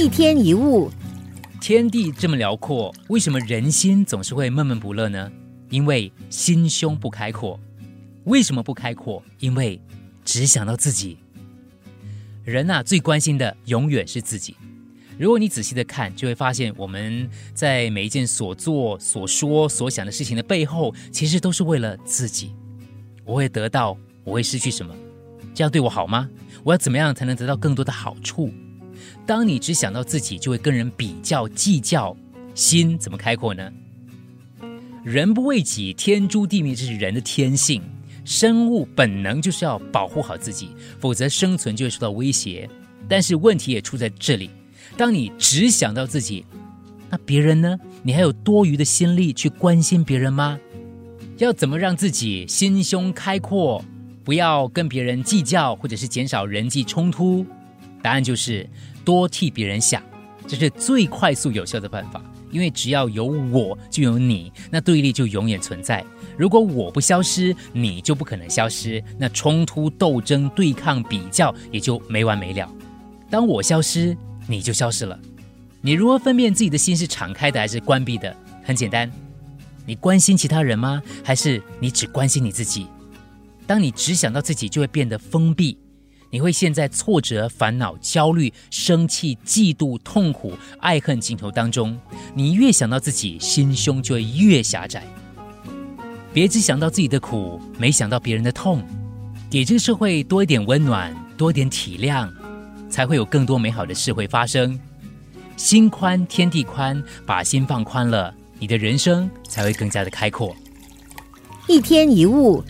一天一物，天地这么辽阔，为什么人心总是会闷闷不乐呢？因为心胸不开阔。为什么不开阔？因为只想到自己。人呐，最关心的永远是自己。如果你仔细的看，就会发现我们在每一件所做、所说、所想的事情的背后，其实都是为了自己。我会得到，我会失去什么？这样对我好吗？我要怎么样才能得到更多的好处？当你只想到自己，就会跟人比较计较，心怎么开阔呢？人不为己，天诛地灭，这是人的天性。生物本能就是要保护好自己，否则生存就会受到威胁。但是问题也出在这里：当你只想到自己，那别人呢？你还有多余的心力去关心别人吗？要怎么让自己心胸开阔，不要跟别人计较，或者是减少人际冲突？答案就是多替别人想，这是最快速有效的办法。因为只要有我，就有你，那对立就永远存在。如果我不消失，你就不可能消失，那冲突、斗争、对抗、比较也就没完没了。当我消失，你就消失了。你如何分辨自己的心是敞开的还是关闭的？很简单，你关心其他人吗？还是你只关心你自己？当你只想到自己，就会变得封闭。你会陷在挫折、烦恼、焦虑、生气、嫉妒、痛苦、爱恨镜头当中。你越想到自己，心胸就会越狭窄。别只想到自己的苦，没想到别人的痛。给这个社会多一点温暖，多一点体谅，才会有更多美好的事会发生。心宽天地宽，把心放宽了，你的人生才会更加的开阔。一天一物。